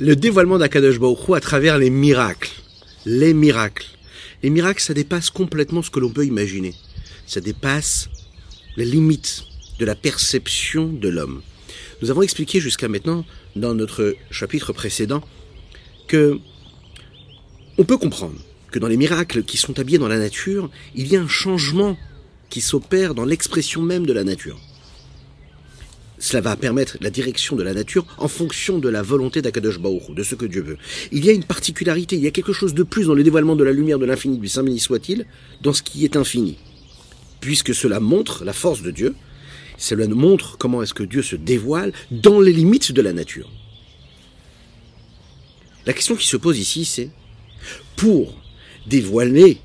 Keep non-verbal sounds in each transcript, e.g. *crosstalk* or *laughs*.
le dévoilement d'Akadosh Baruch à travers les miracles. Les miracles. Les miracles, ça dépasse complètement ce que l'on peut imaginer. Ça dépasse les limites de la perception de l'homme. Nous avons expliqué jusqu'à maintenant, dans notre chapitre précédent, que on peut comprendre que dans les miracles qui sont habillés dans la nature, il y a un changement qui s'opère dans l'expression même de la nature. Cela va permettre la direction de la nature en fonction de la volonté d'Akadosh Baruch, de ce que Dieu veut. Il y a une particularité, il y a quelque chose de plus dans le dévoilement de la lumière de l'infini, du Saint béni soit-il, dans ce qui est infini. Puisque cela montre la force de Dieu, cela montre comment est-ce que Dieu se dévoile dans les limites de la nature. La question qui se pose ici, c'est pour dévoiler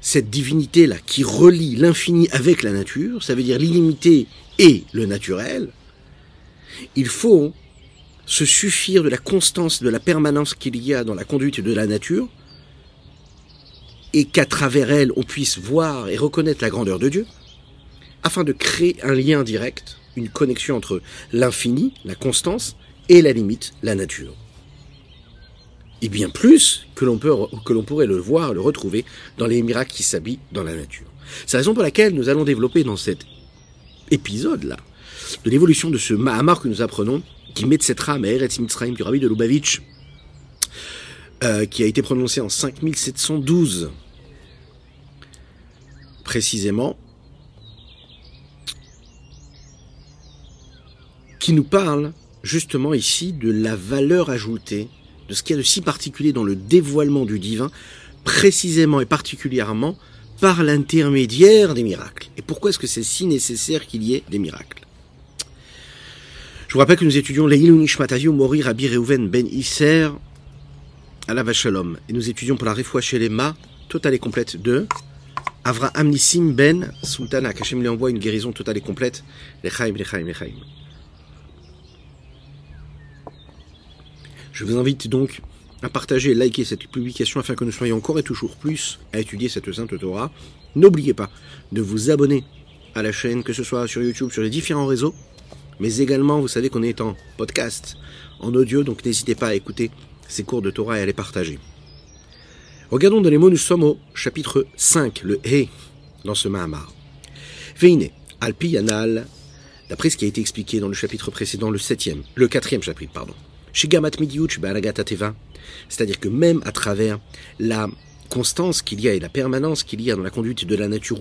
cette divinité-là qui relie l'infini avec la nature, ça veut dire l'illimité et le naturel, il faut se suffire de la constance, de la permanence qu'il y a dans la conduite de la nature, et qu'à travers elle on puisse voir et reconnaître la grandeur de Dieu, afin de créer un lien direct, une connexion entre l'infini, la constance, et la limite, la nature. Et bien plus que l'on peut, que l'on pourrait le voir, le retrouver dans les miracles qui s'habillent dans la nature. C'est la raison pour laquelle nous allons développer dans cet épisode-là, de l'évolution de ce Mahamar que nous apprenons, qui met cette rame à Eretz Mitzrayim du rabbi de Lubavitch, euh, qui a été prononcé en 5712, précisément, qui nous parle justement ici de la valeur ajoutée, de ce qu'il y a de si particulier dans le dévoilement du divin, précisément et particulièrement par l'intermédiaire des miracles. Et pourquoi est-ce que c'est si nécessaire qu'il y ait des miracles? Je vous rappelle que nous étudions Leilun Nishmatayu Mori Rabbi Reuven Ben Isser à la Vachalom. Et nous étudions pour la Refoua chez les totale et complète de Avraham Nissim Ben Sultana. Hachem lui envoie une guérison totale et complète. Lechaim, Lechaim, Lechaim. Je vous invite donc à partager et liker cette publication afin que nous soyons encore et toujours plus à étudier cette Sainte Torah. N'oubliez pas de vous abonner à la chaîne, que ce soit sur YouTube, sur les différents réseaux, mais également, vous savez qu'on est en podcast, en audio, donc n'hésitez pas à écouter ces cours de Torah et à les partager. Regardons dans les mots, nous sommes au chapitre 5, le He, dans ce Mahamar. Veine, Alpi Yanal, d'après ce qui a été expliqué dans le chapitre précédent, le septième, le quatrième chapitre, pardon. Shigamat c'est-à-dire que même à travers la constance qu'il y a et la permanence qu'il y a dans la conduite de la nature,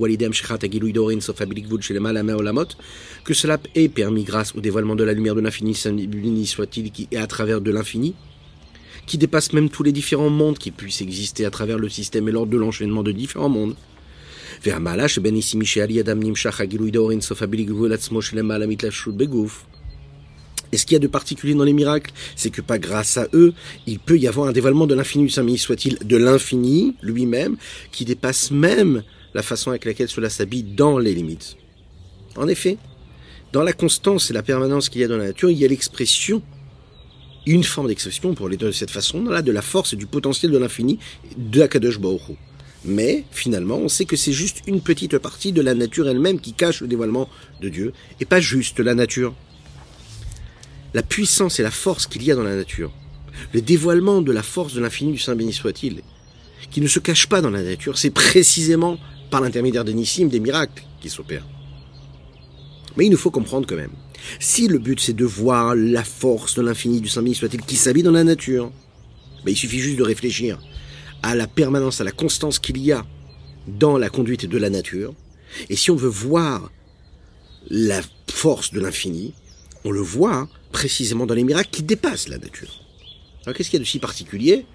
que cela est permis grâce au dévoilement de la lumière de l'infini, soit-il, qui est à travers de l'infini, qui dépasse même tous les différents mondes qui puissent exister à travers le système et l'ordre de l'enchaînement de différents mondes. Et ce qu'il y a de particulier dans les miracles, c'est que pas grâce à eux, il peut y avoir un dévoilement de l'infini Saint-Béni soit-il, de l'infini lui-même, qui dépasse même la façon avec laquelle cela s'habille dans les limites. En effet, dans la constance et la permanence qu'il y a dans la nature, il y a l'expression, une forme d'expression, pour les deux de cette façon-là, de la force et du potentiel de l'infini de Akadosh Baruch mais finalement, on sait que c'est juste une petite partie de la nature elle-même qui cache le dévoilement de Dieu, et pas juste la nature la puissance et la force qu'il y a dans la nature, le dévoilement de la force de l'infini du Saint béni soit-il, qui ne se cache pas dans la nature, c'est précisément par l'intermédiaire des nissim, des miracles qui s'opèrent. Mais il nous faut comprendre quand même, si le but c'est de voir la force de l'infini du Saint béni soit-il qui s'habille dans la nature, ben, il suffit juste de réfléchir à la permanence, à la constance qu'il y a dans la conduite de la nature. Et si on veut voir la force de l'infini, on le voit précisément dans les miracles qui dépassent la nature. Alors qu'est-ce qu'il y a de si particulier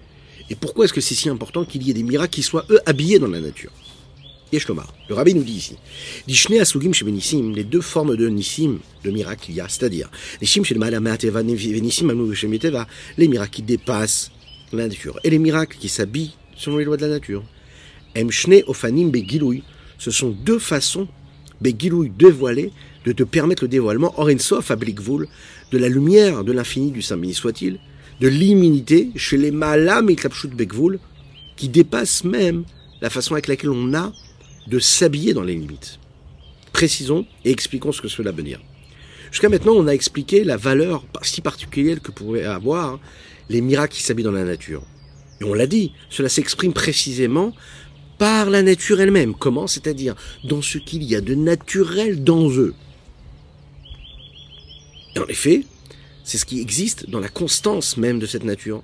Et pourquoi est-ce que c'est si important qu'il y ait des miracles qui soient, eux, habillés dans la nature? Yeshlomar. Le rabbi nous dit ici, Dishne asugim les deux formes de nissim, de miracles il y a, c'est-à-dire, les miracles qui dépassent la nature, et les miracles qui s'habillent selon les lois de la nature. Emshne ofanim begiloui, ce sont deux façons, begiloui dévoilées, de te permettre le dévoilement, Orensof ablikvul, de la lumière de l'infini du Saint béni soit-il, de l'immunité chez les malam et bekvul, qui dépasse même la façon avec laquelle on a de s'habiller dans les limites. Précisons et expliquons ce que cela veut dire. Jusqu'à maintenant, on a expliqué la valeur si particulière que pouvaient avoir les miracles qui s'habillent dans la nature. Et on l'a dit, cela s'exprime précisément par la nature elle-même. Comment? C'est-à-dire dans ce qu'il y a de naturel dans eux. Et en effet, c'est ce qui existe dans la constance même de cette nature,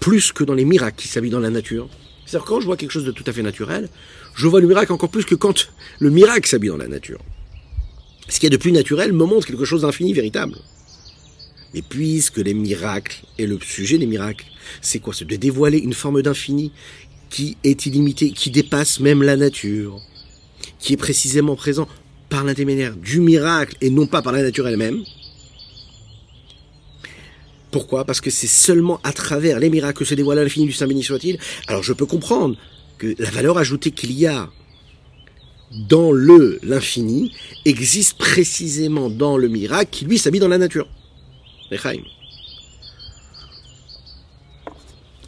plus que dans les miracles qui s'habillent dans la nature. C'est-à-dire quand je vois quelque chose de tout à fait naturel, je vois le miracle encore plus que quand le miracle s'habille dans la nature. Ce qu'il y a de plus naturel me montre quelque chose d'infini véritable. Mais puisque les miracles, et le sujet des miracles, c'est quoi? C'est de dévoiler une forme d'infini qui est illimité, qui dépasse même la nature, qui est précisément présent par l'intermédiaire du miracle et non pas par la nature elle-même. Pourquoi? Parce que c'est seulement à travers les miracles que se dévoile l'infini du Saint béni soit-il. Alors je peux comprendre que la valeur ajoutée qu'il y a dans le l'infini existe précisément dans le miracle qui lui s'habille dans la nature.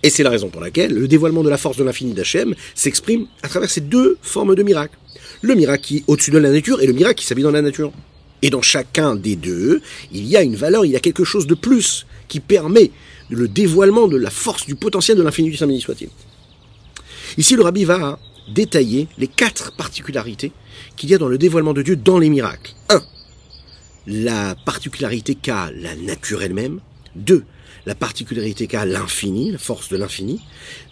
Et c'est la raison pour laquelle le dévoilement de la force de l'infini d'Hachem s'exprime à travers ces deux formes de miracles. Le miracle qui est au-dessus de la nature et le miracle qui s'habille dans la nature. Et dans chacun des deux, il y a une valeur, il y a quelque chose de plus qui permet le dévoilement de la force, du potentiel de l'infini du Saint soit-il. Ici, le rabbi va détailler les quatre particularités qu'il y a dans le dévoilement de Dieu dans les miracles. 1. La particularité qu'a la nature elle-même. 2. La particularité qu'a l'infini, la force de l'infini.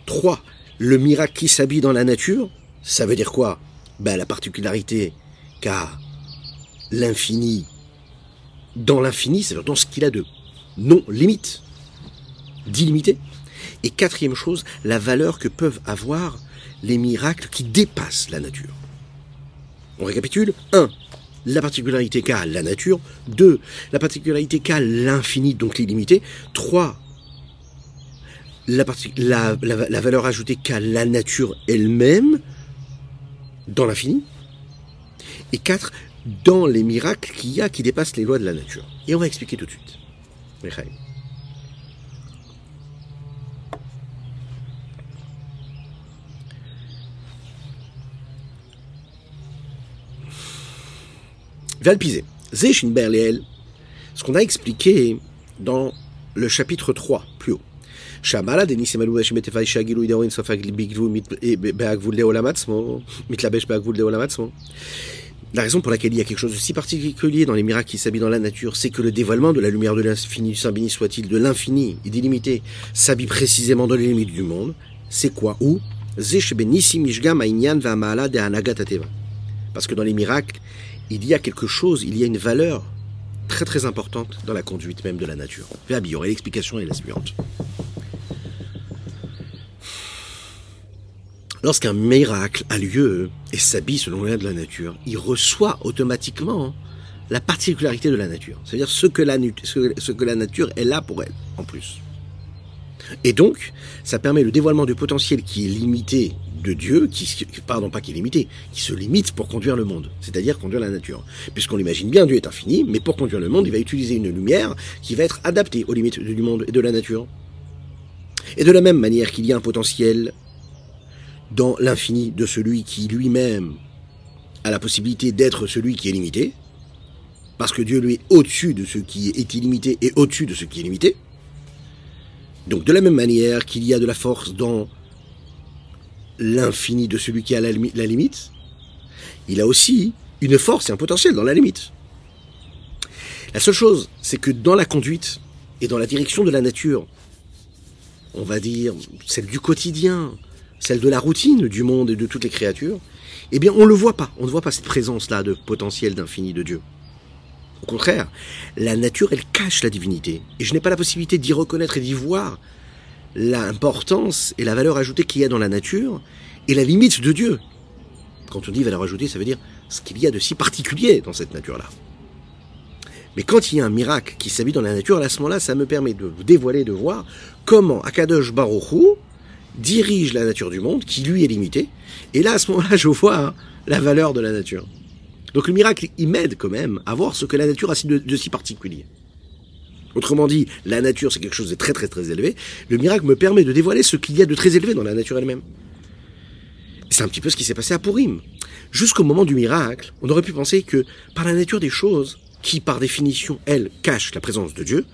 3. Le miracle qui s'habille dans la nature. Ça veut dire quoi? Ben, La particularité qu'a l'infini dans l'infini, c'est-à-dire dans ce qu'il a de non limite, d'illimité. Et quatrième chose, la valeur que peuvent avoir les miracles qui dépassent la nature. On récapitule 1. La particularité qu'a la nature. 2. La particularité qu'a l'infini, donc l'illimité. 3. La, valeur ajoutée qu'a la nature elle-même dans l'infini. Et 4. Dans les miracles qu'il y a qui dépassent les lois de la nature. Et on va expliquer tout de suite. Valpisé. Zéchin ce qu'on a expliqué dans le chapitre 3, plus haut. La raison pour laquelle il y a quelque chose de si particulier dans les miracles qui s'habillent dans la nature, c'est que le dévoilement de la lumière de l'infini, du Saint béni soit-il, de l'infini et d'illimité, s'habille précisément dans les limites du monde. C'est quoi Où parce que dans les miracles, il y a quelque chose, il y a une valeur très très importante dans la conduite même de la nature. Fabi, l'explication est la suivante. Lorsqu'un miracle a lieu et s'habille selon les de la nature, il reçoit automatiquement la particularité de la nature. C'est-à-dire ce que la, ce que la nature est là pour elle, en plus. Et donc, ça permet le dévoilement du potentiel qui est limité de Dieu, qui, pardon, pas qui est limité, qui se limite pour conduire le monde, c'est-à-dire conduire la nature. Puisqu'on l'imagine bien, Dieu est infini, mais pour conduire le monde, il va utiliser une lumière qui va être adaptée aux limites du monde et de la nature. Et de la même manière qu'il y a un potentiel dans l'infini de celui qui lui-même a la possibilité d'être celui qui est limité, parce que Dieu lui est au-dessus de ce qui est illimité et au-dessus de ce qui est limité. Donc de la même manière qu'il y a de la force dans l'infini de celui qui a la, limite, il a aussi une force et un potentiel dans la limite. La seule chose, c'est que dans la conduite et dans la direction de la nature, on va dire celle du quotidien, celle de la routine du monde et de toutes les créatures, eh bien on ne le voit pas, on ne voit pas cette présence-là de potentiel d'infini de Dieu. Au contraire, la nature, elle cache la divinité, et je n'ai pas la possibilité d'y reconnaître et d'y voir l'importance et la valeur ajoutée qu'il y a dans la nature, et la limite de Dieu. Quand on dit valeur ajoutée, ça veut dire ce qu'il y a de si particulier dans cette nature-là. Mais quand il y a un miracle qui s'habille dans la nature, à ce moment-là, ça me permet de vous dévoiler, de voir comment Akadosh Baruchou, dirige la nature du monde, qui lui est limitée. Et là, à ce moment-là, je vois hein, la valeur de la nature. Donc le miracle, il m'aide quand même à voir ce que la nature a de, si particulier. Autrement dit, la nature, c'est quelque chose de très très très élevé. Le miracle me permet de dévoiler ce qu'il y a de très élevé dans la nature elle-même. C'est un petit peu ce qui s'est passé à Purim. Jusqu'au moment du miracle, on aurait pu penser que par la nature des choses, qui par définition, elle, cache la présence de Dieu,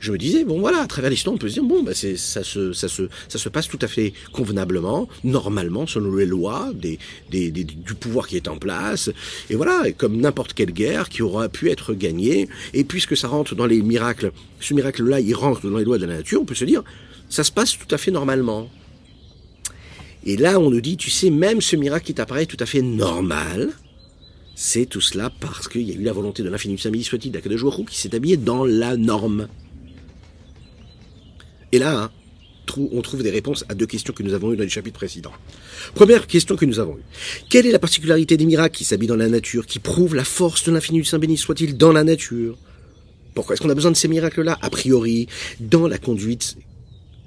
je me disais, bon voilà, à travers l'histoire, on peut se dire, bon, bah, c'est, ça, se, ça, se, ça se passe tout à fait convenablement, normalement, selon les lois des, des, du pouvoir qui est en place, et voilà, comme n'importe quelle guerre qui aura pu être gagnée, et puisque ça rentre dans les miracles, ce miracle-là, il rentre dans les lois de la nature, on peut se dire, ça se passe tout à fait normalement. Et là, on nous dit, tu sais, même ce miracle qui t'apparaît tout à fait normal, c'est tout cela parce qu'il y a eu la volonté de l'infini samedi soit-il d'Akadosh qui s'est habillé dans la norme. Et là, hein, on trouve des réponses à deux questions que nous avons eues dans les chapitres précédents. Première question que nous avons eue. Quelle est la particularité des miracles qui s'habillent dans la nature, qui prouvent la force de l'infini du Saint béni soit-il dans la nature? Pourquoi est-ce qu'on a besoin de ces miracles-là? A priori, dans la conduite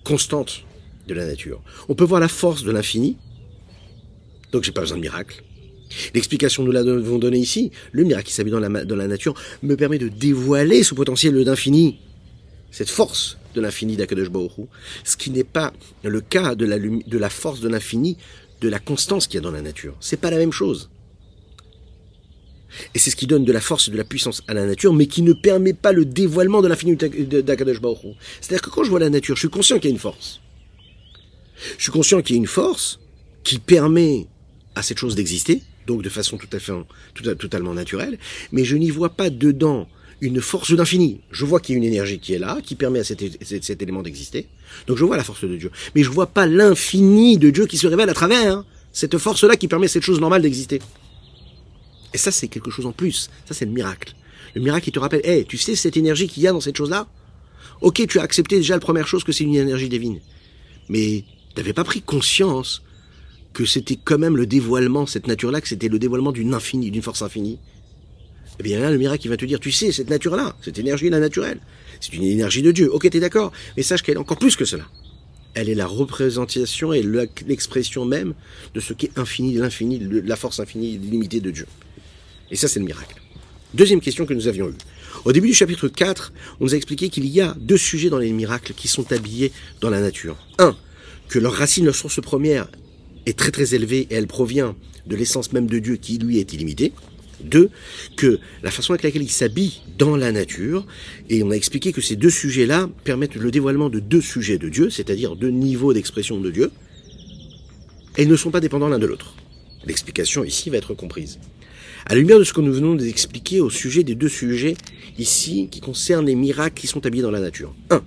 constante de la nature. On peut voir la force de l'infini, donc j'ai pas besoin de miracle. L'explication nous l'avons donnée ici. Le miracle qui s'habille dans la, la nature me permet de dévoiler ce potentiel d'infini, cette force de l'infini d'Akadosh ce qui n'est pas le cas de la, la force de l'infini, de la constance qu'il y a dans la nature. C'est pas la même chose. Et c'est ce qui donne de la force et de la puissance à la nature, mais qui ne permet pas le dévoilement de l'infini d'Akadosh C'est-à-dire que quand je vois la nature, je suis conscient qu'il y a une force. Je suis conscient qu'il y a une force qui permet à cette chose d'exister, donc de façon tout à fait totalement naturelle, mais je n'y vois pas dedans une force d'infini. Je vois qu'il y a une énergie qui est là, qui permet à cet, élément d'exister. Donc je vois la force de Dieu. Mais je vois pas l'infini de Dieu qui se révèle à travers hein, cette force-là qui permet cette chose normale d'exister. Et ça, c'est quelque chose en plus. Ça, c'est le miracle. Le miracle, il te rappelle, hé, tu sais cette énergie qu'il y a dans cette chose-là? Ok, tu as accepté déjà la première chose que c'est une énergie divine. Mais tu n'avais pas pris conscience que c'était quand même le dévoilement, cette nature-là, que c'était le dévoilement d'une infinie, d'une force infinie. Eh bien là, le miracle, il va te dire, tu sais, cette nature-là, cette énergie-là naturelle, c'est une énergie de Dieu. Ok, t'es d'accord, mais sache qu'elle est encore plus que cela. Elle est la représentation et l'expression même de ce qui est infini, l'infini, la force infinie, limitée de Dieu. Et ça, c'est le miracle. Deuxième question que nous avions eue. Au début du chapitre 4, on nous a expliqué qu'il y a deux sujets dans les miracles qui sont habillés dans la nature. Un, que leur racine, leur source première est très très élevée et elle provient de l'essence même de Dieu qui lui est illimitée. Deux, que la façon avec laquelle il s'habille dans la nature, et on a expliqué que ces deux sujets-là permettent le dévoilement de deux sujets de Dieu, c'est-à-dire deux niveaux d'expression de Dieu, et ne sont pas dépendants l'un de l'autre. L'explication ici va être comprise. À la lumière de ce que nous venons d'expliquer au sujet des deux sujets ici qui concernent les miracles qui sont habillés dans la nature. 1.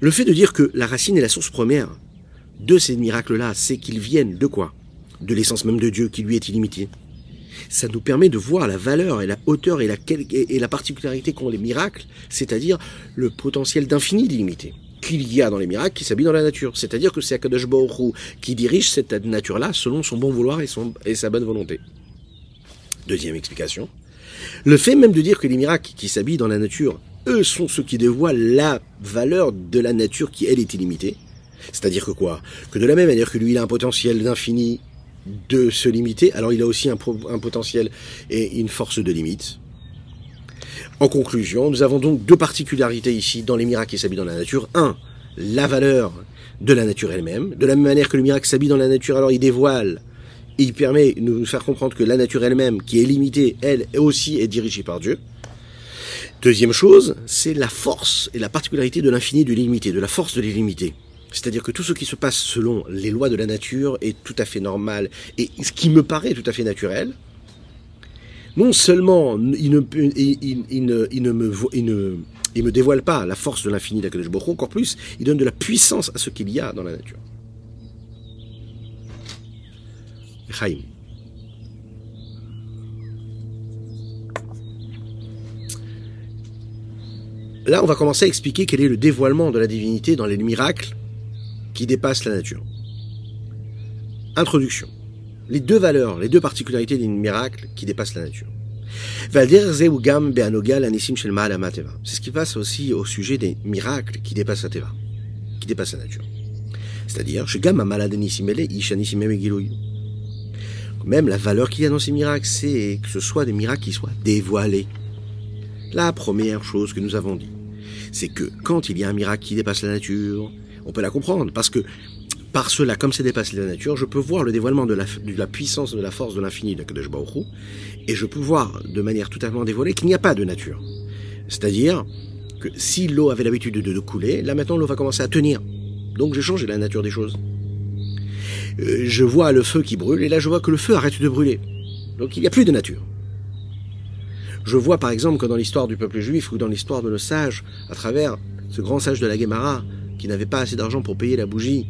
Le fait de dire que la racine est la source première de ces miracles-là, c'est qu'ils viennent de quoi? De l'essence même de Dieu qui lui est illimitée. Ça nous permet de voir la valeur et la hauteur et la, particularité qu'ont les miracles, c'est-à-dire le potentiel d'infini d'illimité qu'il y a dans les miracles qui s'habillent dans la nature. C'est-à-dire que c'est Akadosh qui dirige cette nature-là selon son bon vouloir et, et sa bonne volonté. Deuxième explication. Le fait même de dire que les miracles qui s'habillent dans la nature, eux sont ceux qui dévoilent la valeur de la nature qui, elle, est illimitée. C'est-à-dire que quoi Que de la même manière que lui, il a un potentiel d'infini de se limiter, alors il a aussi un, potentiel et une force de limite. En conclusion, nous avons donc deux particularités ici dans les miracles qui s'habillent dans la nature. Un, la valeur de la nature elle-même. De la même manière que le miracle s'habille dans la nature, alors il dévoile, il permet de nous faire comprendre que la nature elle-même, qui est limitée, elle aussi est dirigée par Dieu. Deuxième chose, c'est la force et la particularité de l'infini de l'illimité, de la force de l'illimité. C'est-à-dire que tout ce qui se passe selon les lois de la nature est tout à fait normal et ce qui me paraît tout à fait naturel. Non seulement il ne, me dévoile pas la force de l'infini d'Akadosh Baruch encore plus, il donne de la puissance à ce qu'il y a dans la nature. Chaim. Là, on va commencer à expliquer quel est le dévoilement de la divinité dans les miracles qui dépasse la nature. Introduction. Les deux valeurs, les deux particularités des miracles qui dépassent la nature. C'est ce qui passe aussi au sujet des miracles qui dépassent la Teva, qui dépassent la nature. C'est-à-dire, même la valeur qu'il y a dans ces miracles, c'est que ce soit des miracles qui soient dévoilés. La première chose que nous avons dit, c'est que quand il y a un miracle qui dépasse la nature, on peut la comprendre, parce que par cela, comme c'est dépassé la nature, je peux voir le dévoilement de la, puissance, de la force, de l'infini de Kadosh Baruch et je peux voir de manière totalement dévoilée qu'il n'y a pas de nature. C'est-à-dire que si l'eau avait l'habitude de, de, couler, là maintenant l'eau va commencer à tenir. Donc j'ai changé la nature des choses. Euh, je vois le feu qui brûle, et là je vois que le feu arrête de brûler. Donc il n'y a plus de nature. Je vois par exemple que dans l'histoire du peuple juif ou dans l'histoire de nos sages, à travers ce grand sage de la Gemara, qui n'avait pas assez d'argent pour payer la bougie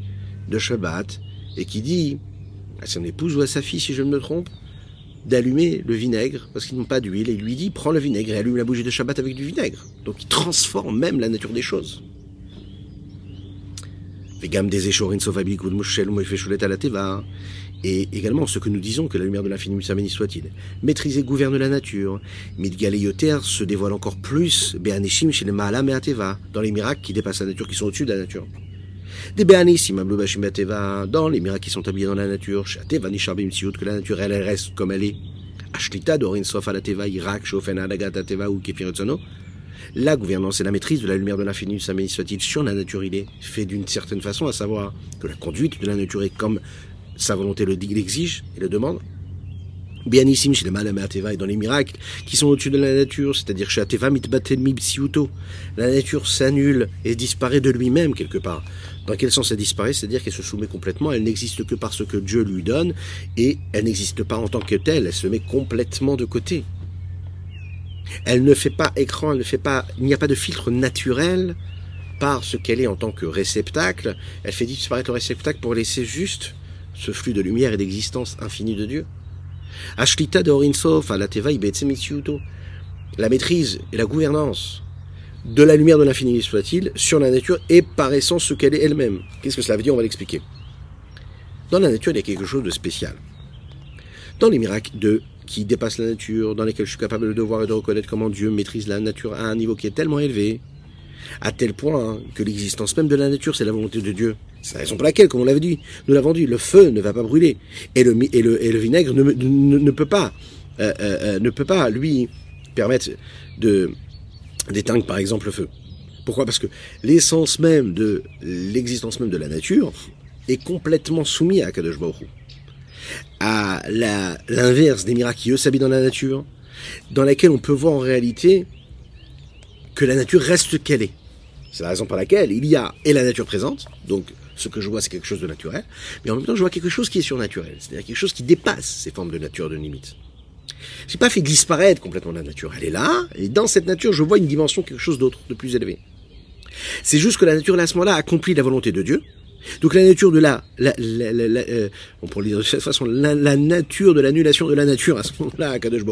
de Shabbat, et qui dit à son épouse ou à sa fille, si je ne me trompe, d'allumer le vinaigre, parce qu'ils n'ont pas d'huile, et lui dit, prends le vinaigre et allume la bougie de Shabbat avec du vinaigre. Donc il transforme même la nature des choses. Et également ce que nous disons que la lumière de l'infini béni soit-il. Maîtriser, gouverne la nature. Midgaleyoter se dévoile encore plus, Be'anishim chez les Maala Me'ateva, dans les miracles qui dépassent la nature, qui sont au-dessus de la nature. Des Be'anishim Ablubashim Ateva, dans les miracles qui sont habillés dans la nature, Shateva Nisharbim Siout, que la nature elle, reste comme elle est. Ashlita Dorin Sof Alateva, Irak, Shofen Adagat Ateva ou Kefiretsono. La gouvernance et la maîtrise de la lumière de l'infini, soit-il, sur la nature, il est fait d'une certaine façon, à savoir que la conduite de la nature est comme sa volonté l'exige et le demande. Bianissim chez les Malamateva et dans les miracles qui sont au-dessus de la nature, c'est-à-dire chez Ateva mibsiuto. La nature s'annule et disparaît de lui-même quelque part. Dans quel sens elle disparaît? C'est-à-dire qu'elle se soumet complètement, elle n'existe que parce que Dieu lui donne et elle n'existe pas en tant que telle, elle se met complètement de côté. Elle ne fait pas écran, elle ne fait pas, il n'y a pas de filtre naturel par ce qu'elle est en tant que réceptacle. Elle fait disparaître le réceptacle pour laisser juste ce flux de lumière et d'existence infinie de Dieu. Ashlita de la La maîtrise et la gouvernance de la lumière de l'infini soit-il sur la nature est par essence ce qu'elle est elle-même. Qu'est-ce que cela veut dire? On va l'expliquer. Dans la nature, il y a quelque chose de spécial. Dans les miracles de qui dépassent la nature, dans lesquels je suis capable de voir et de reconnaître comment Dieu maîtrise la nature à un niveau qui est tellement élevé, à tel point que l'existence même de la nature, c'est la volonté de Dieu. C'est la raison pour laquelle, comme on l'avait dit, nous l'avons dit, le feu ne va pas brûler et le, et le, vinaigre ne, ne, peut pas, euh, euh, euh, ne peut pas lui permettre de d'éteindre par exemple le feu. Pourquoi? Parce que l'essence même de l'existence même de la nature est complètement soumise à Kadosh Baruch à l'inverse des miracles qui eux s'habillent dans la nature, dans laquelle on peut voir en réalité que la nature reste qu'elle est. C'est la raison pour laquelle il y a et la nature présente, donc ce que je vois c'est quelque chose de naturel, mais en même temps je vois quelque chose qui est surnaturel, c'est-à-dire quelque chose qui dépasse ces formes de nature de limite. J'ai pas fait disparaître complètement la nature, elle est là, et dans cette nature je vois une dimension, quelque chose d'autre, de plus élevé. C'est juste que la nature à ce moment-là accomplit la volonté de Dieu, donc la nature de la, la, la, la euh, on pourrait dire de cette façon, la, nature de l'annulation de la nature à ce moment-là à Kadosh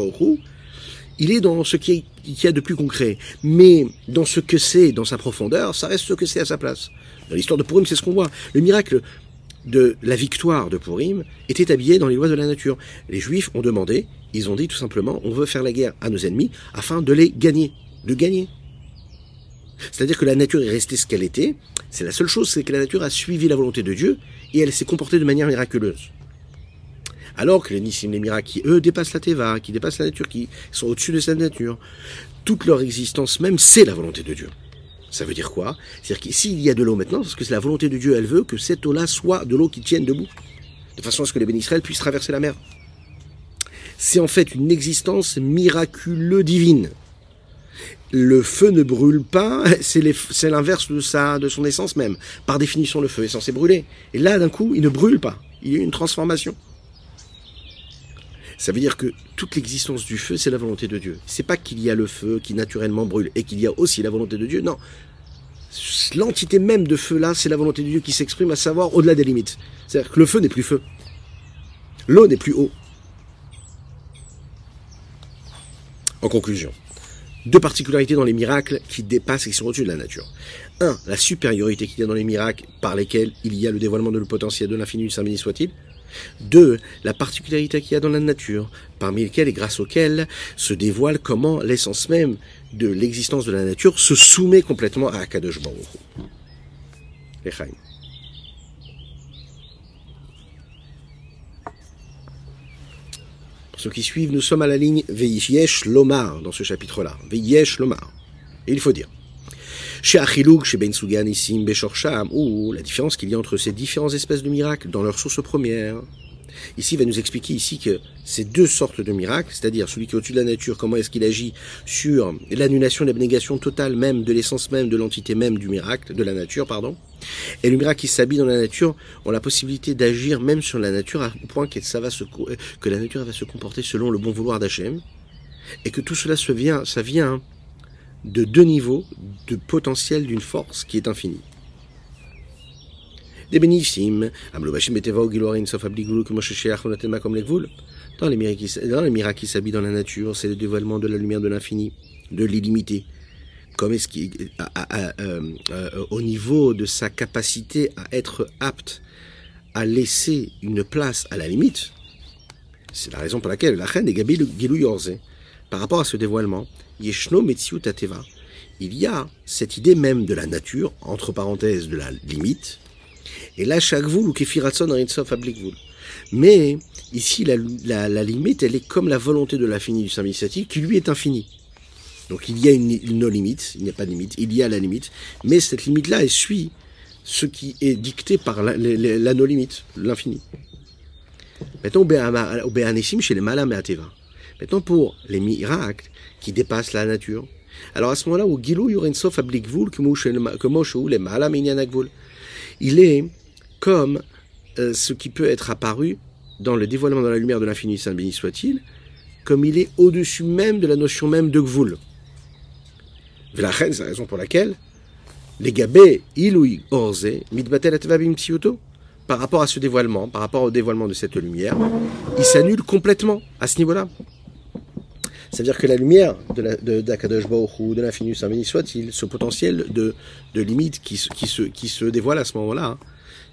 il est dans ce qui y a de plus concret. Mais dans ce que c'est, dans sa profondeur, ça reste ce que c'est à sa place. Dans l'histoire de Purim, c'est ce qu'on voit. Le miracle de la victoire de Purim était habillé dans les lois de la nature. Les Juifs ont demandé, ils ont dit tout simplement, on veut faire la guerre à nos ennemis afin de les gagner, de gagner. C'est-à-dire que la nature est restée ce qu'elle était. C'est la seule chose, c'est que la nature a suivi la volonté de Dieu et elle s'est comportée de manière miraculeuse. Alors que les Nissim, les miracles qui, eux, dépassent la Teva, qui dépassent la nature, qui sont au-dessus de cette nature, toute leur existence même, c'est la volonté de Dieu. Ça veut dire quoi? C'est-à-dire que s'il y a de l'eau maintenant, parce que c'est la volonté de Dieu, elle veut que cette eau-là soit de l'eau qui tienne debout, de façon à ce que les bénisraëls puissent traverser la mer. C'est en fait une existence miraculeuse divine le feu ne brûle pas, *laughs* c'est l'inverse de, sa, de son essence même. Par définition, le feu est censé brûler. Et là, d'un coup, il ne brûle pas. Il y a une transformation. Ça veut dire que toute l'existence du feu, c'est la volonté de Dieu. C'est pas qu'il y a le feu qui naturellement brûle et qu'il y a aussi la volonté de Dieu. Non. L'entité même de feu là, c'est la volonté de Dieu qui s'exprime, à savoir au-delà des limites. C'est-à-dire que le feu n'est plus feu. L'eau n'est plus eau. En conclusion, deux particularités dans les miracles qui dépassent et qui sont au-dessus de la nature. Un, la supériorité qu'il y a dans les miracles par lesquels il y a le dévoilement de le potentiel de l'infini du Saint béni soit-il. Deux, la particularité qu'il y a dans la nature, parmi lesquelles et grâce auxquelles se dévoile comment l'essence même de l'existence de la nature se soumet complètement à Akadosh Baruch ceux qui suivent, nous sommes à la ligne Veiyesh Lomar dans ce chapitre-là. Veiyesh Lomar. Et il faut dire. Chez Achiluk, chez Ben Sugan, Issim, Beshorsham, ou la différence qu'il y a entre ces différentes espèces de miracles dans leur source première. Ici, il va nous expliquer ici que ces deux sortes de miracles, c'est-à-dire celui qui est au-dessus de la nature, comment est-ce qu'il agit sur l'annulation, l'abnégation totale même de l'essence même, de l'entité même du miracle, de la nature, pardon, et le miracle qui s'habille dans la nature ont la possibilité d'agir même sur la nature au point que ça va que la nature va se comporter selon le bon vouloir d'Hachem, et que tout cela se vient, ça vient de deux niveaux de potentiel d'une force qui est infinie. Des bénéfices, dans les miracles qui s'habillent dans la nature, c'est le dévoilement de la lumière de l'infini, de l'illimité, comme euh, euh, au niveau de sa capacité à être apte à laisser une place à la limite. C'est la raison pour laquelle la reine est Gabi Yorze. Par rapport à ce dévoilement, Yeshno Metziut Ateva, il y a cette idée même de la nature, entre parenthèses de la limite, et là, chaque voul ou kefiratson voul. Mais ici, la, limite, elle est comme la volonté de l'infini du Saint qui lui est infini. Donc il y a une, une no-limite, il n'y a pas de limite, il y a la limite, mais cette limite-là, elle suit ce qui est dicté par la, la, la no-limite, l'infini. Maintenant, chez les Maintenant, pour les miracles qui dépassent la nature, alors à ce moment-là, où Gilou Yurensof Ablikvul, il est comme euh, ce qui peut être apparu dans le dévoilement de la lumière de l'infini, Saint béni soit-il, comme il est au-dessus même de la notion même de Gvul. C'est la raison pour laquelle les gabé iloui orze mitbatel par rapport à ce dévoilement, par rapport au dévoilement de cette lumière, il s'annule complètement à ce niveau-là. C'est-à-dire que la lumière de d'Akadosh ou de l'infini Saint béni soit-il, ce potentiel de, de limite qui, qui, se, qui se dévoile à ce moment-là, hein,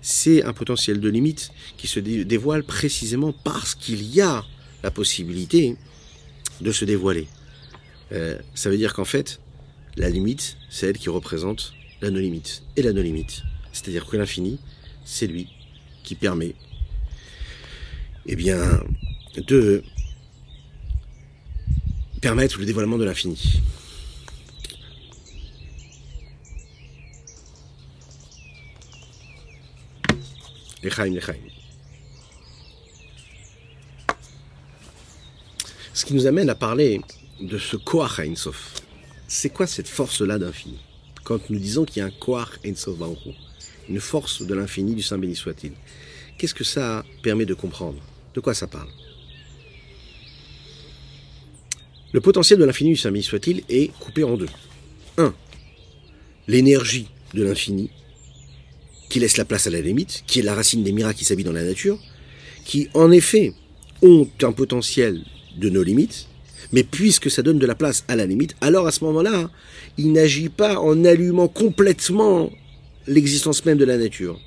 c'est un potentiel de limite qui se dévoile précisément parce qu'il y a la possibilité de se dévoiler. Euh, ça veut dire qu'en fait, la limite, c'est elle qui représente la non-limite. Et la non-limite, c'est-à-dire que l'infini, c'est lui qui permet eh bien, de permettre le dévoilement de l'infini. Ce qui nous amène à parler de ce Koach Sof. C'est quoi cette force-là d'infini? Quand nous disons qu'il y a un Koach Sof une force de l'infini du Saint béni soit-il, qu'est-ce que ça permet de comprendre? De quoi ça parle? Le potentiel de l'infini du béni soit-il est coupé en deux. Un, l'énergie de l'infini qui laisse la place à la limite, qui est la racine des miracles qui s'habillent dans la nature, qui en effet ont un potentiel de nos limites, mais puisque ça donne de la place à la limite, alors à ce moment-là, il n'agit pas en allumant complètement l'existence même de la nature.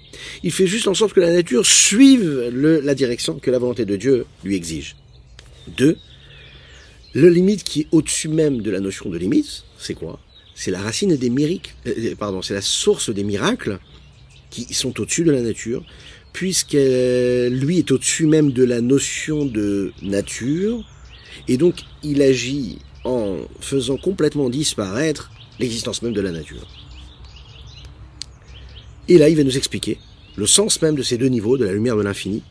Il fait juste en sorte que la nature suive la direction que la volonté de Dieu lui exige. Deux, le limite qui est au-dessus même de la notion de limite, c'est quoi? C'est la racine des miracles, euh, pardon, c'est la source des miracles qui sont au-dessus de la nature, puisque lui est au-dessus même de la notion de nature, et donc il agit en faisant complètement disparaître l'existence même de la nature. Et là, il va nous expliquer le sens même de ces deux niveaux, de la lumière de l'infini.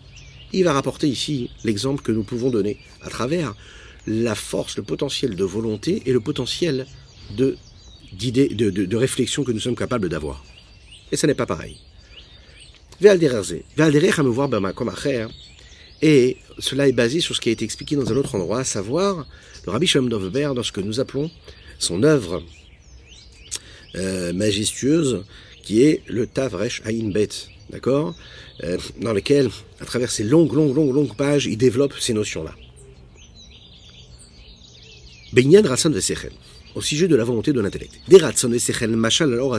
Il va rapporter ici l'exemple que nous pouvons donner à travers la force, le potentiel de volonté et le potentiel de, d'idée, de, de, réflexion que nous sommes capables d'avoir. Et ça n'est pas pareil. Et cela est basé sur ce qui a été expliqué dans un autre endroit, à savoir le Rabbi Shalom Dovber dans ce que nous appelons son œuvre euh, majestueuse, qui est le Tavresh Ayin Bet, d'accord euh, Dans lequel, à travers ces longues, longues, longues, longues pages, il développe ces notions-là. Benyan Rassan Vesechel au sujet de la volonté de l'intellect. Des ratson et sechel, machal alors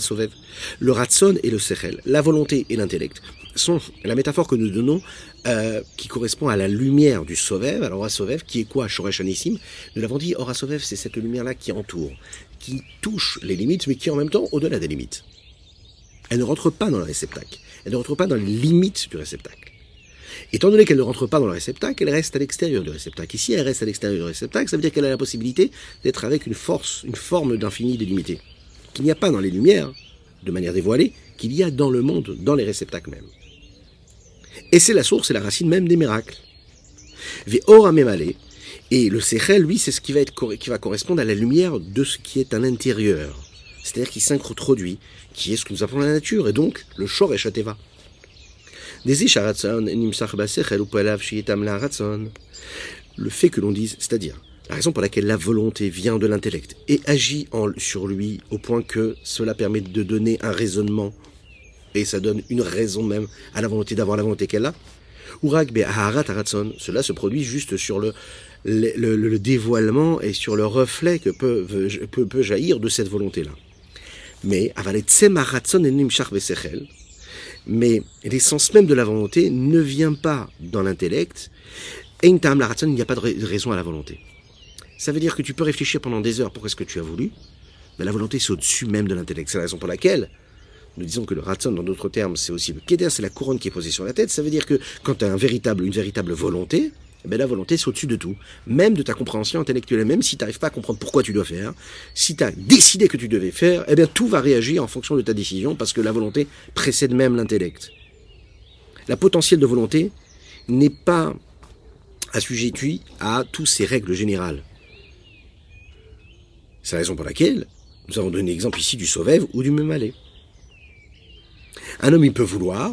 Le ratson et le sechel, la volonté et l'intellect, sont la métaphore que nous donnons euh, qui correspond à la lumière du Sovev, alors Sovev, qui est quoi Shoresh Anissim Nous l'avons dit, Ora Sovev, c'est cette lumière-là qui entoure, qui touche les limites, mais qui est en même temps au-delà des limites. Elle ne rentre pas dans le réceptacle, elle ne rentre pas dans les limites du réceptacle. Étant donné qu'elle ne rentre pas dans le réceptacle, elle reste à l'extérieur du réceptacle. Ici, elle reste à l'extérieur du réceptacle, ça veut dire qu'elle a la possibilité d'être avec une force, une forme d'infini délimité. qu'il n'y a pas dans les lumières, de manière dévoilée, qu'il y a dans le monde, dans les réceptacles même. Et c'est la source et la racine même des miracles. Et le Sechel, lui, c'est ce qui va, être, qui va correspondre à la lumière de ce qui est à l'intérieur. C'est-à-dire qui s'introduit, qui est ce que nous appelons la nature, et donc le Shor et. Le fait que l'on dise, c'est-à-dire la raison pour laquelle la volonté vient de l'intellect et agit sur lui au point que cela permet de donner un raisonnement et ça donne une raison même à la volonté d'avoir la volonté qu'elle a. Cela se produit juste sur le, le, dévoilement et sur le reflet que peut, peut, peut jaillir de cette volonté-là. Mais, mais l'essence même de la volonté ne vient pas dans l'intellect. Et il n'y a pas de raison à la volonté. Ça veut dire que tu peux réfléchir pendant des heures pour ce que tu as voulu, mais la volonté c'est au-dessus même de l'intellect. C'est la raison pour laquelle nous disons que le ratson, dans d'autres termes, c'est aussi le keder, c'est la couronne qui est posée sur la tête. Ça veut dire que quand tu as un véritable, une véritable volonté, eh bien, la volonté, c'est au-dessus de tout, même de ta compréhension intellectuelle. Même si tu n'arrives pas à comprendre pourquoi tu dois faire, si tu as décidé que tu devais faire, eh bien, tout va réagir en fonction de ta décision, parce que la volonté précède même l'intellect. La potentielle de volonté n'est pas assujettie à toutes ces règles générales. C'est la raison pour laquelle nous avons donné l'exemple ici du sauvève ou du memalé. Un homme, il peut vouloir,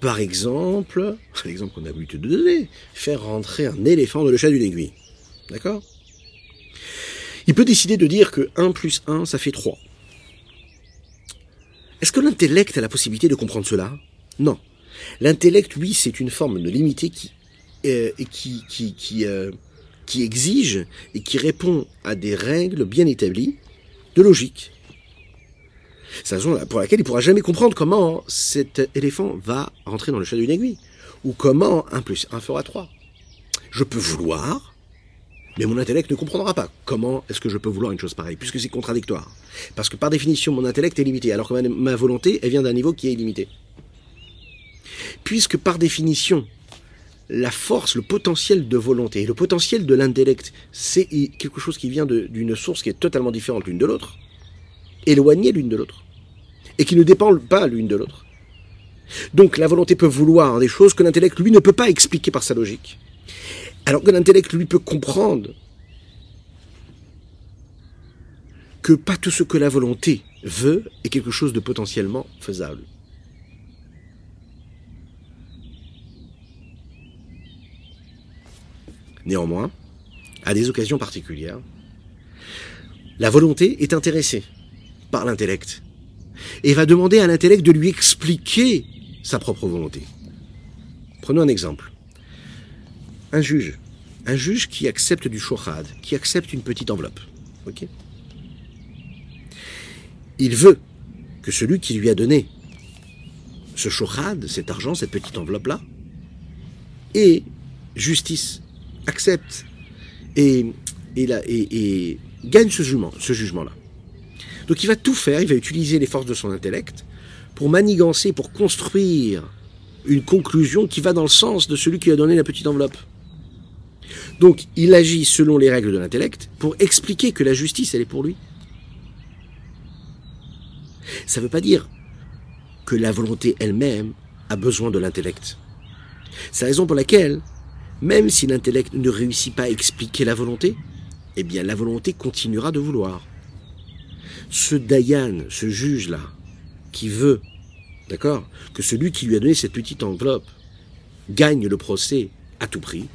par exemple, l'exemple qu'on a l'habitude de donner, faire rentrer un éléphant dans le chat d'une aiguille. D'accord? Il peut décider de dire que 1 plus 1, ça fait 3. Est-ce que l'intellect a la possibilité de comprendre cela? Non. L'intellect, lui, c'est une forme de limité qui, euh, qui, euh, qui exige et qui répond à des règles bien établies de logique. C'est la raison pour laquelle il pourra jamais comprendre comment cet éléphant va rentrer dans le chat d'une aiguille. Ou comment 1 plus 1 fera 3. Je peux vouloir, mais mon intellect ne comprendra pas. Comment est-ce que je peux vouloir une chose pareille? Puisque c'est contradictoire. Parce que par définition, mon intellect est limité, alors que ma, volonté, elle vient d'un niveau qui est illimité. Puisque par définition, la force, le potentiel de volonté le potentiel de l'intellect, c'est quelque chose qui vient d'une source qui est totalement différente l'une de l'autre, éloignée l'une de l'autre, et qui ne dépend pas l'une de l'autre. Donc la volonté peut vouloir des choses que l'intellect, lui, ne peut pas expliquer par sa logique. Alors que l'intellect, lui, peut comprendre que pas tout ce que la volonté veut est quelque chose de potentiellement faisable. Néanmoins, à des occasions particulières, la volonté est intéressée par l'intellect et va demander à l'intellect de lui expliquer sa propre volonté. Prenons un exemple. Un juge. Un juge qui accepte du shochad, qui accepte une petite enveloppe. Il veut que celui qui lui a donné ce shochad, cet argent, cette petite enveloppe-là, ait justice accepte et, et, gagne ce jugement, ce jugement-là. Donc il va tout faire, il va utiliser les forces de son intellect pour manigancer, pour construire une conclusion qui va dans le sens de celui qui a donné la petite enveloppe. Donc il agit selon les règles de l'intellect pour expliquer que la justice, elle est pour lui. Ça ne veut pas dire que la volonté elle-même a besoin de l'intellect. C'est la raison pour laquelle même si l'intellect ne réussit pas à expliquer la volonté, eh bien la volonté continuera de vouloir. Ce Dayan, ce juge-là, qui veut, d'accord, que celui qui lui a donné cette petite enveloppe gagne le procès à tout prix,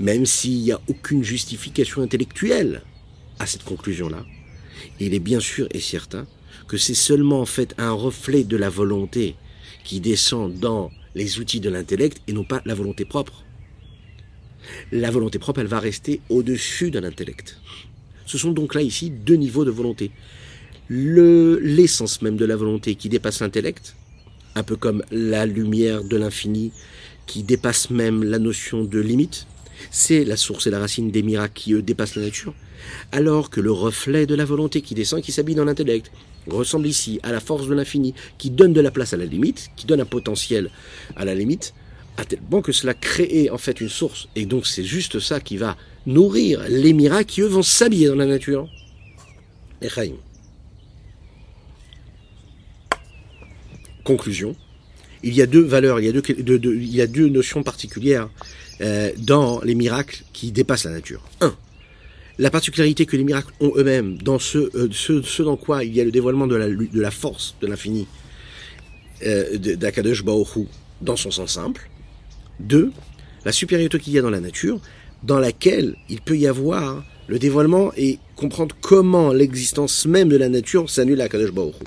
même s'il n'y a aucune justification intellectuelle à cette conclusion-là, il est bien sûr et certain que c'est seulement en fait un reflet de la volonté qui descend dans les outils de l'intellect et non pas la volonté propre. La volonté propre, elle va rester au-dessus de l'intellect. Ce sont donc là ici deux niveaux de volonté. L'essence même de la volonté qui dépasse l'intellect, un peu comme la lumière de l'infini qui dépasse même la notion de limite, c'est la source et la racine des miracles qui, eux, dépassent la nature, alors que le reflet de la volonté qui descend et qui s'habille dans l'intellect ressemble ici à la force de l'infini qui donne de la place à la limite, qui donne un potentiel à la limite, à tel point que cela crée en fait une source. Et donc c'est juste ça qui va nourrir les miracles qui, eux, vont s'habiller dans la nature. Echaim. Conclusion. Il y a deux valeurs, il y a deux, il y a deux notions particulières euh, dans les miracles qui dépassent la nature. Un, la particularité que les miracles ont eux-mêmes, dans ce, euh, ce, ce, dans quoi il y a le dévoilement de la, de la force de l'infini euh, d'Akadosh dans son sens simple. Deux, la supériorité qu'il y a dans la nature, dans laquelle il peut y avoir le dévoilement et comprendre comment l'existence même de la nature s'annule à Akadosh Baoru.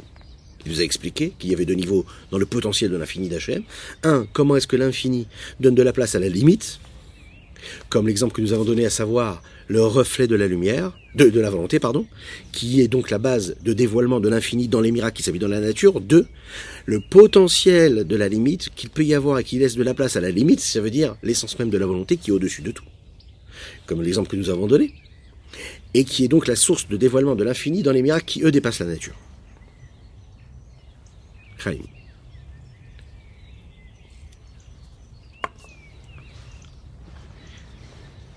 Il nous a expliqué qu'il y avait deux niveaux dans le potentiel de l'infini d'Hachem. Un, comment est-ce que l'infini donne de la place à la limite, comme l'exemple que nous avons donné à savoir le reflet de la lumière, de, de la volonté, pardon, qui est donc la base de dévoilement de l'infini dans les miracles qui s'habillent dans la nature. Deux, le potentiel de la limite qu'il peut y avoir et qui laisse de la place à la limite, ça veut dire l'essence même de la volonté qui est au-dessus de tout. Comme l'exemple que nous avons donné. Et qui est donc la source de dévoilement de l'infini dans les miracles qui, eux, dépassent la nature.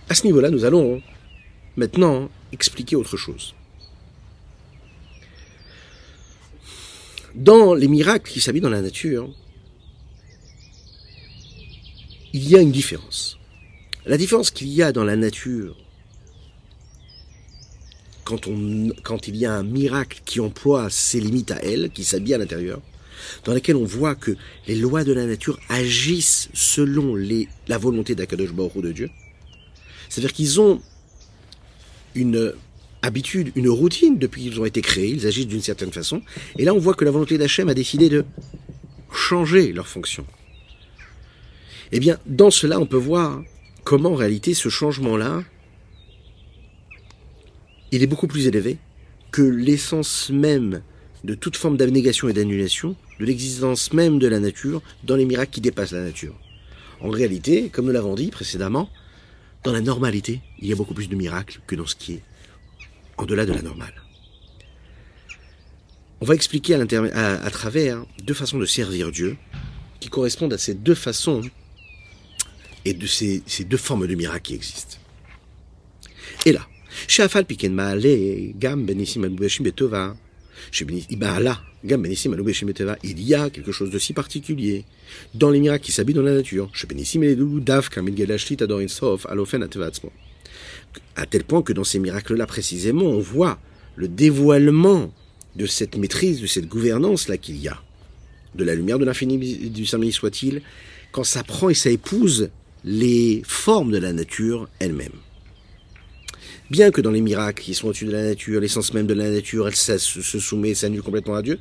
À ce niveau-là, nous allons maintenant expliquer autre chose. Dans les miracles qui s'habillent dans la nature, il y a une différence. La différence qu'il y a dans la nature, quand, il y a un miracle qui emploie ses limites à elle, qui s'habille à l'intérieur, dans laquelle on voit que les lois de la nature agissent selon la volonté d'Akadosh Baruch de Dieu. C'est-à-dire qu'ils ont une habitude, une routine depuis qu'ils ont été créés, ils agissent d'une certaine façon. Et là, on voit que la volonté d'Hachem a décidé de changer leur fonction. Eh bien, dans cela, on peut voir comment en réalité ce changement-là, il est beaucoup plus élevé que l'essence même de toute forme d'abnégation et d'annulation de l'existence même de la nature dans les miracles qui dépassent la nature. En réalité, comme nous l'avons dit précédemment, dans la normalité, il y a beaucoup plus de miracles que dans ce qui est en delà de la normale. On va expliquer à, travers deux façons de servir Dieu qui correspondent à ces deux façons et de ces, deux formes de miracles qui existent. Et là, Gam Betova, il y a quelque chose de si particulier dans les miracles qui s'habillent dans la nature. À tel point que dans ces miracles-là, précisément, on voit le dévoilement de cette maîtrise, de cette gouvernance-là qu'il y a. De la lumière de l'infini du Saint soit-il, quand ça prend et ça épouse les formes de la nature elle-même. Bien que dans les miracles qui sont au-dessus de la nature, l'essence même de la nature, elle se, soumet, s'annule complètement à Dieu,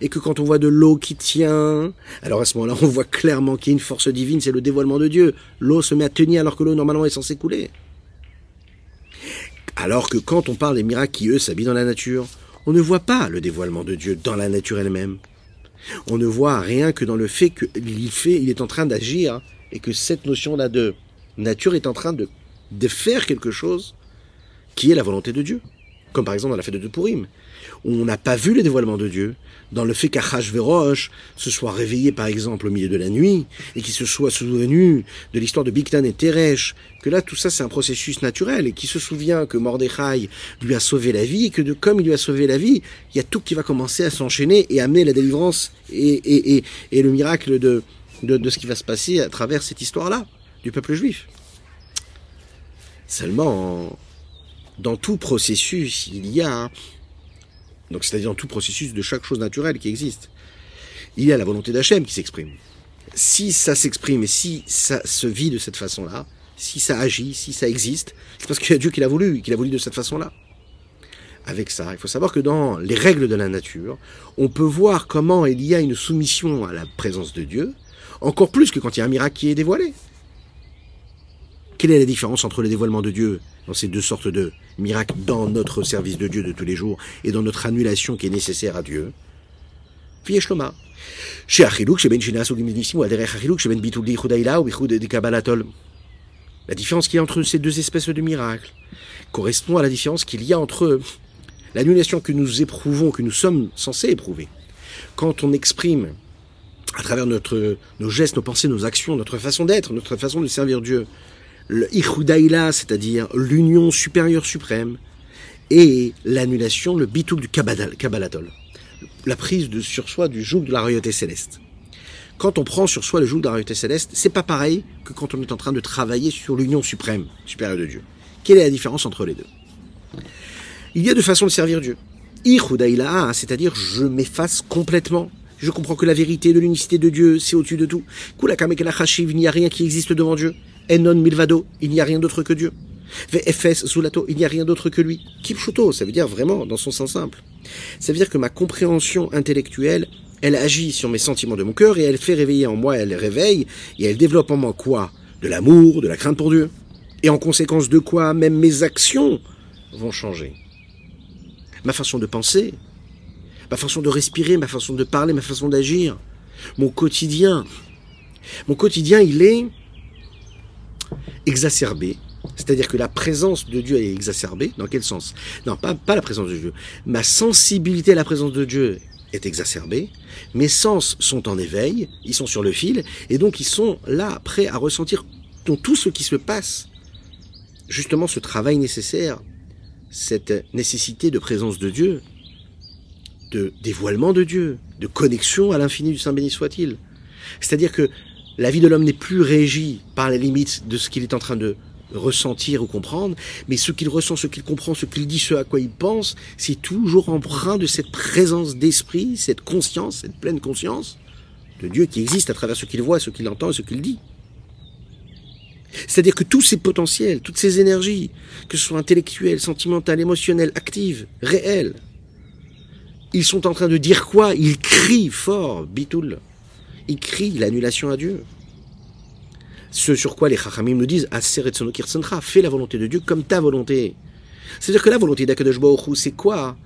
et que quand on voit de l'eau qui tient, alors à ce moment-là, on voit clairement qu'il y a une force divine, c'est le dévoilement de Dieu. L'eau se met à tenir alors que l'eau normalement est censée couler. Alors que quand on parle des miracles qui, eux, s'habillent dans la nature, on ne voit pas le dévoilement de Dieu dans la nature elle-même. On ne voit rien que dans le fait qu'il fait, il est en train d'agir, et que cette notion-là de nature est en train de, de faire quelque chose qui est la volonté de Dieu. Comme par exemple dans la fête de Purim, où on n'a pas vu le dévoilement de Dieu, dans le fait qu'Achashverosh se soit réveillé par exemple au milieu de la nuit, et qu'il se soit souvenu de l'histoire de Bigtan et Teresh, que là tout ça c'est un processus naturel, et qui se souvient que Mordechai lui a sauvé la vie, et que de, comme il lui a sauvé la vie, il y a tout qui va commencer à s'enchaîner et amener la délivrance et, et, et, et le miracle de, de, ce qui va se passer à travers cette histoire-là, du peuple juif. Seulement, dans tout processus, il y a, donc c'est-à-dire dans tout processus de chaque chose naturelle qui existe, il y a la volonté d'Hachem qui s'exprime. Si ça s'exprime et si ça se vit de cette façon-là, si ça agit, si ça existe, c'est parce qu'il y a Dieu qui l'a voulu, qu'il a voulu de cette façon-là. Avec ça, il faut savoir que dans les règles de la nature, on peut voir comment il y a une soumission à la présence de Dieu, encore plus que quand il y a un miracle qui est dévoilé. Quelle est la différence entre le dévoilement de Dieu dans ces deux sortes de miracles dans notre service de Dieu de tous les jours et dans notre annulation qui est nécessaire à Dieu? La différence qu'il y a entre ces deux espèces de miracles correspond à la différence qu'il y a entre l'annulation que nous éprouvons, que nous sommes censés éprouver, quand on exprime à travers notre, nos gestes, nos pensées, nos actions, notre façon d'être, notre façon de servir Dieu, le c'est-à-dire l'union supérieure suprême, et l'annulation, le bitouk du Kabbalatol. la prise de, sur soi du joug de la royauté céleste. Quand on prend sur soi le joug de la royauté céleste, c'est pas pareil que quand on est en train de travailler sur l'union suprême, supérieure de Dieu. Quelle est la différence entre les deux? Il y a deux façons de servir Dieu. Ihudaïla, c'est-à-dire je m'efface complètement. Je comprends que la vérité de l'unicité de Dieu, c'est au-dessus de tout. il n'y a rien qui existe devant Dieu. Enon milvado, il n'y a rien d'autre que Dieu. VFS Zulato, il n'y a rien d'autre que lui. Kipchuto, ça veut dire vraiment dans son sens simple. Ça veut dire que ma compréhension intellectuelle, elle agit sur mes sentiments de mon cœur et elle fait réveiller en moi, elle réveille et elle développe en moi quoi? De l'amour, de la crainte pour Dieu. Et en conséquence de quoi même mes actions vont changer. Ma façon de penser, ma façon de respirer, ma façon de parler, ma façon d'agir, mon quotidien. Mon quotidien, il est exacerbé c'est-à-dire que la présence de Dieu est exacerbée. Dans quel sens? Non, pas, la présence de Dieu. Ma sensibilité à la présence de Dieu est exacerbée. Mes sens sont en éveil, ils sont sur le fil, et donc ils sont là, prêts à ressentir tout ce qui se passe. Justement, ce travail nécessaire, cette nécessité de présence de Dieu, de dévoilement de Dieu, de connexion à l'infini du Saint béni soit-il. C'est-à-dire que la vie de l'homme n'est plus régie par les limites de ce qu'il est en train de ressentir ou comprendre, mais ce qu'il ressent, ce qu'il comprend, ce qu'il dit, ce à quoi il pense, c'est toujours empreint de cette présence d'esprit, cette conscience, cette pleine conscience de Dieu qui existe à travers ce qu'il voit, ce qu'il entend et ce qu'il dit. C'est-à-dire que tous ces potentiels, toutes ces énergies, que ce soit intellectuelles, sentimentales, émotionnelles, actives, réelles, ils sont en train de dire quoi? Ils crient fort, bitoul. Ils crient l'annulation à Dieu. Ce sur quoi les Chachamim nous disent fais la volonté de Dieu comme ta volonté. C'est-à-dire que la volonté d'Akadosh c'est quoi?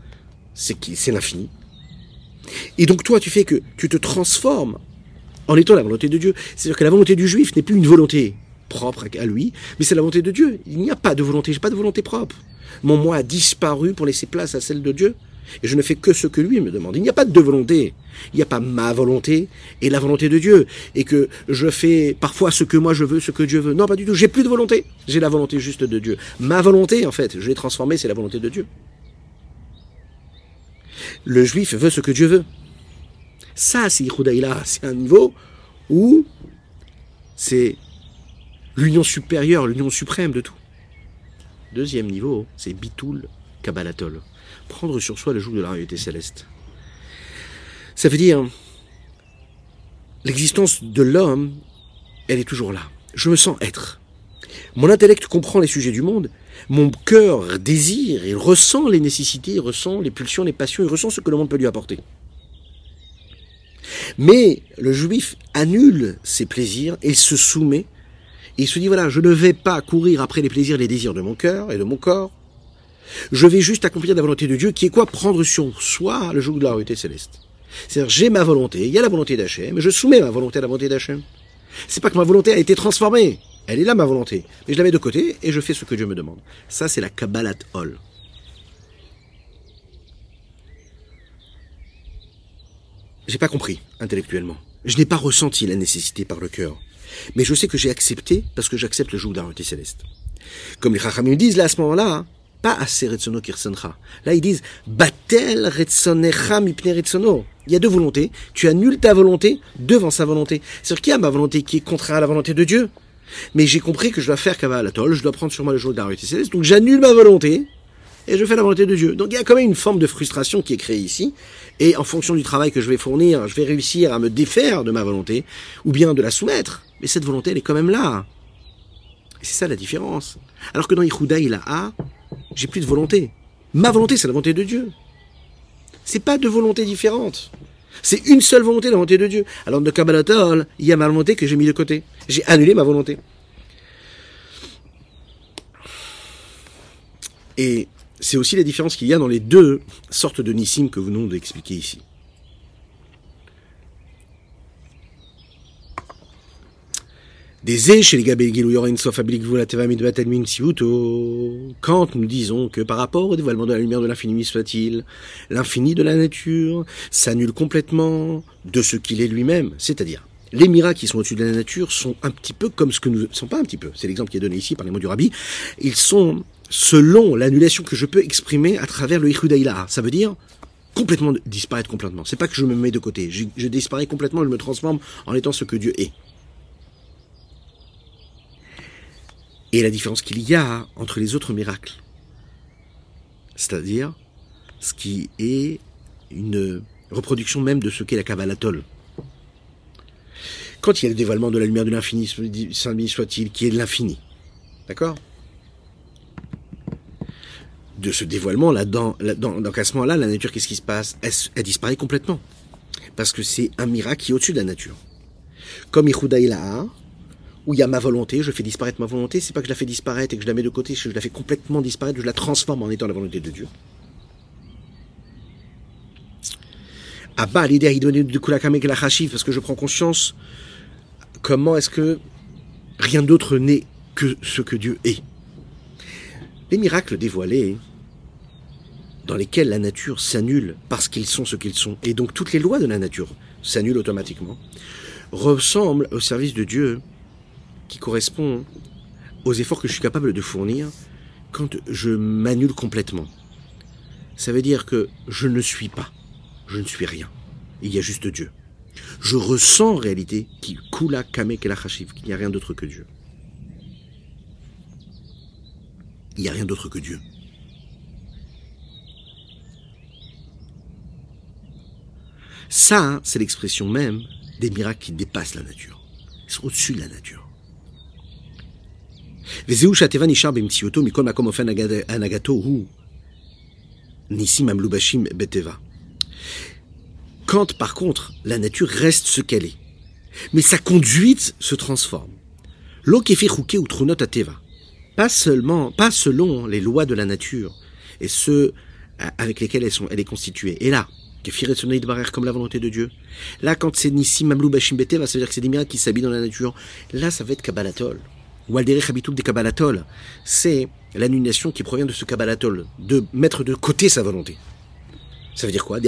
C'est c'est l'infini. Et donc toi, tu fais que tu te transformes en étant la volonté de Dieu. C'est-à-dire que la volonté du juif n'est plus une volonté propre à lui, mais c'est la volonté de Dieu. Il n'y a pas de volonté, j'ai pas de volonté propre. Mon moi a disparu pour laisser place à celle de Dieu. Et je ne fais que ce que lui me demande. Il n'y a pas de volonté. Il n'y a pas ma volonté et la volonté de Dieu. Et que je fais parfois ce que moi je veux, ce que Dieu veut. Non, pas du tout. J'ai plus de volonté. J'ai la volonté juste de Dieu. Ma volonté, en fait, je l'ai transformée, c'est la volonté de Dieu. Le juif veut ce que Dieu veut. Ça, c'est Ihudaïla. C'est un niveau où c'est l'union supérieure, l'union suprême de tout. Deuxième niveau, c'est Bitoul Kabbalatol prendre sur soi le joug de la réalité céleste. Ça veut dire, l'existence de l'homme, elle est toujours là. Je me sens être. Mon intellect comprend les sujets du monde, mon cœur désire, il ressent les nécessités, il ressent les pulsions, les passions, il ressent ce que le monde peut lui apporter. Mais le juif annule ses plaisirs et se soumet. Et il se dit, voilà, je ne vais pas courir après les plaisirs, les désirs de mon cœur et de mon corps. Je vais juste accomplir la volonté de Dieu, qui est quoi Prendre sur soi le joug de la réalité céleste. C'est-à-dire, j'ai ma volonté, il y a la volonté d'Hachem, mais je soumets ma volonté à la volonté d'Hachem. C'est pas que ma volonté a été transformée. Elle est là, ma volonté. Mais je la mets de côté et je fais ce que Dieu me demande. Ça, c'est la Kabbalat Hol. J'ai pas compris, intellectuellement. Je n'ai pas ressenti la nécessité par le cœur. Mais je sais que j'ai accepté parce que j'accepte le joug de la réalité céleste. Comme les Chachamim disent là à ce moment-là, hein, pas assez retsono Là, ils disent batel retsonecha mipne retsono. Il y a deux volontés. Tu annules ta volonté devant sa volonté. C'est-à-dire qu'il y a ma volonté qui est contraire à la volonté de Dieu. Mais j'ai compris que je dois faire Kavalatol, je dois prendre sur moi le jour de la céleste. Donc j'annule ma volonté et je fais la volonté de Dieu. Donc il y a quand même une forme de frustration qui est créée ici. Et en fonction du travail que je vais fournir, je vais réussir à me défaire de ma volonté ou bien de la soumettre. Mais cette volonté, elle est quand même là. C'est ça la différence. Alors que dans Ihuda, il a j'ai plus de volonté. Ma volonté, c'est la volonté de Dieu. C'est pas deux volontés différentes. C'est une seule volonté, la volonté de Dieu. Alors, de Kabbalatol, il y a ma volonté que j'ai mis de côté. J'ai annulé ma volonté. Et c'est aussi la différence qu'il y a dans les deux sortes de nissim que vous venons d'expliquer ici. Quand nous disons que par rapport au dévoilement de la lumière de l'infini soit-il, l'infini de la nature s'annule complètement de ce qu'il est lui-même, c'est-à-dire les miracles qui sont au-dessus de la nature sont un petit peu comme ce que nous sont pas un petit peu, c'est l'exemple qui est donné ici par les mots du rabbi, ils sont selon l'annulation que je peux exprimer à travers le Ichudaïla. Ça veut dire complètement disparaître complètement. C'est pas que je me mets de côté. Je, je disparais complètement, je me transforme en étant ce que Dieu est. Et la différence qu'il y a entre les autres miracles, c'est-à-dire ce qui est une reproduction même de ce qu'est la Kabbalatol. Quand il y a le dévoilement de la lumière de l'infini, saint soit-il, qui est de l'infini, d'accord? De ce dévoilement, là, dans, dans ce moment-là, la nature, qu'est-ce qui se passe? Elle, disparaît complètement. Parce que c'est un miracle qui est au-dessus de la nature. Comme Ihuda où il y a ma volonté, je fais disparaître ma volonté, c'est pas que je la fais disparaître et que je la mets de côté, je la fais complètement disparaître, je la transforme en étant la volonté de Dieu. bas l'idée de parce que je prends conscience comment est-ce que rien d'autre n'est que ce que Dieu est. Les miracles dévoilés, dans lesquels la nature s'annule parce qu'ils sont ce qu'ils sont, et donc toutes les lois de la nature s'annulent automatiquement, ressemblent au service de Dieu qui correspond aux efforts que je suis capable de fournir quand je m'annule complètement. Ça veut dire que je ne suis pas, je ne suis rien. Il y a juste Dieu. Je ressens en réalité qu'il qu'il n'y a rien d'autre que Dieu. Il n'y a rien d'autre que Dieu. Ça, hein, c'est l'expression même des miracles qui dépassent la nature. Ils sont au-dessus de la nature. Quand, par contre, la nature reste ce qu'elle est, mais sa conduite se transforme. ou Pas seulement, pas selon les lois de la nature et ceux avec lesquels elle est constituée. Et là, comme la volonté de Dieu. Là, quand c'est Nissim Mamlou Bashim Beteva, ça veut dire que c'est des miracles qui s'habillent dans la nature. Là, ça va être Kabbalatol ou Alderech Habitouk des Kabbalatol, c'est l'annulation qui provient de ce Kabbalatol, de mettre de côté sa volonté. Ça veut dire quoi?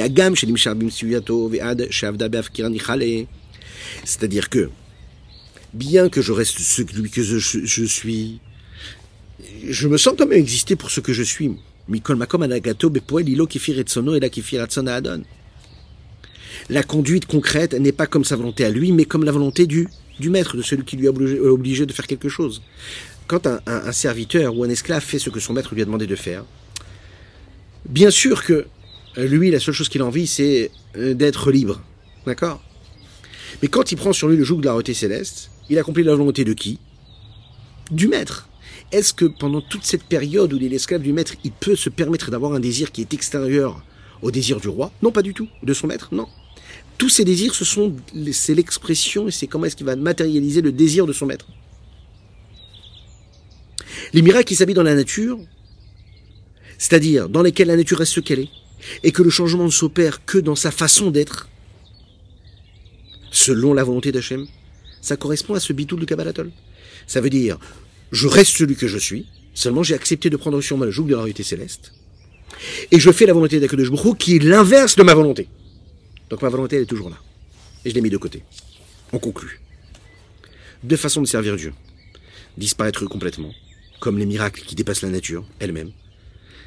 C'est-à-dire que, bien que je reste celui que je, je, suis, je me sens quand même exister pour ce que je suis. La conduite concrète n'est pas comme sa volonté à lui, mais comme la volonté du du maître, de celui qui lui a obligé, de faire quelque chose. Quand un, serviteur ou un esclave fait ce que son maître lui a demandé de faire, bien sûr que euh, lui, la seule chose qu'il a envie, c'est euh, d'être libre. D'accord? Mais quand il prend sur lui le joug de la royauté céleste, il accomplit la volonté de qui? Du maître. Est-ce que pendant toute cette période où il est l'esclave du maître, il peut se permettre d'avoir un désir qui est extérieur au désir du roi? Non, pas du tout. De son maître? Non tous ces désirs, ce sont, c'est l'expression et c'est comment est-ce qu'il va matérialiser le désir de son maître. Les miracles qui s'habillent dans la nature, c'est-à-dire dans lesquels la nature reste ce qu'elle est, et que le changement ne s'opère que dans sa façon d'être, selon la volonté d'Hachem, ça correspond à ce bitoul du Kabbalatol. Ça veut dire, je reste celui que je suis, seulement j'ai accepté de prendre sur moi le joug de la réalité céleste, et je fais la volonté d'Akadosh qui est l'inverse de ma volonté. Donc ma volonté, elle est toujours là. Et je l'ai mis de côté. On conclut. Deux façons de servir Dieu. Disparaître complètement, comme les miracles qui dépassent la nature elle-même.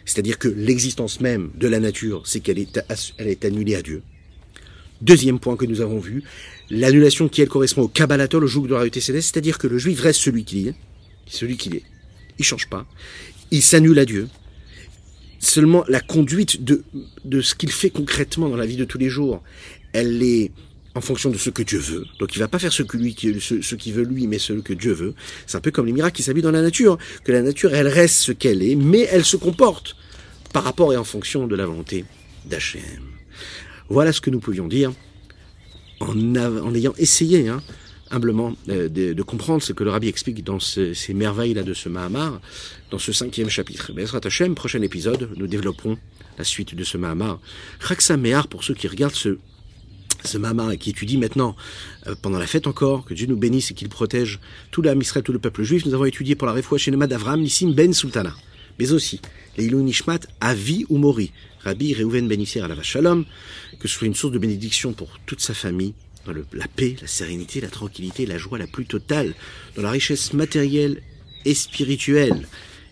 C'est-à-dire que l'existence même de la nature, c'est qu'elle est, elle est annulée à Dieu. Deuxième point que nous avons vu, l'annulation qui elle correspond au Kabbalatol, au joug de la réalité c'est-à-dire que le juif reste celui qu'il est, celui qu'il est. Il change pas. Il s'annule à Dieu seulement la conduite de, de ce qu'il fait concrètement dans la vie de tous les jours, elle est en fonction de ce que Dieu veut. Donc il va pas faire ce que lui, ce, ce qu'il veut lui, mais ce que Dieu veut. C'est un peu comme les miracles qui s'habillent dans la nature, que la nature, elle reste ce qu'elle est, mais elle se comporte par rapport et en fonction de la volonté d'Hachem. Voilà ce que nous pouvions dire en, en ayant essayé hein, humblement euh, de, comprendre ce que le rabbi explique dans ces merveilles-là de ce Mahamar, dans ce cinquième chapitre. Bezrat Hashem, prochain épisode, nous développerons la suite de ce Mahamar. Raksa Mehar, pour ceux qui regardent ce, ce Mahamar et qui étudient maintenant, euh, pendant la fête encore, que Dieu nous bénisse et qu'il protège tout l'âme Israël, tout le peuple juif, nous avons étudié pour la réfoua Shenema d'Avram, Nissim Ben Sultana. Mais aussi, les Ilou Nishmat, Avi ou Mori, Rabbi Reuven Ben la Shalom, que ce soit une source de bénédiction pour toute sa famille, dans la paix, la sérénité, la tranquillité, la joie la plus totale, dans la richesse matérielle et spirituelle,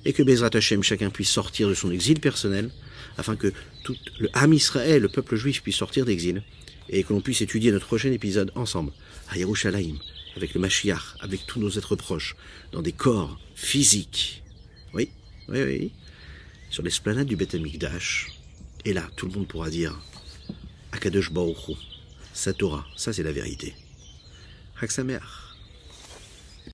et que Bezrat Hashem, chacun puisse sortir de son exil personnel afin que tout le Ham Israël, le peuple juif, puisse sortir d'exil et que l'on puisse étudier notre prochain épisode ensemble, à Yerushalayim, avec le Mashiach, avec tous nos êtres proches, dans des corps physiques. Oui, oui, oui. Sur l'esplanade du Beth Amikdash. Et là, tout le monde pourra dire Akadosh Baruch sa Torah, ça c'est la vérité. Haksamer.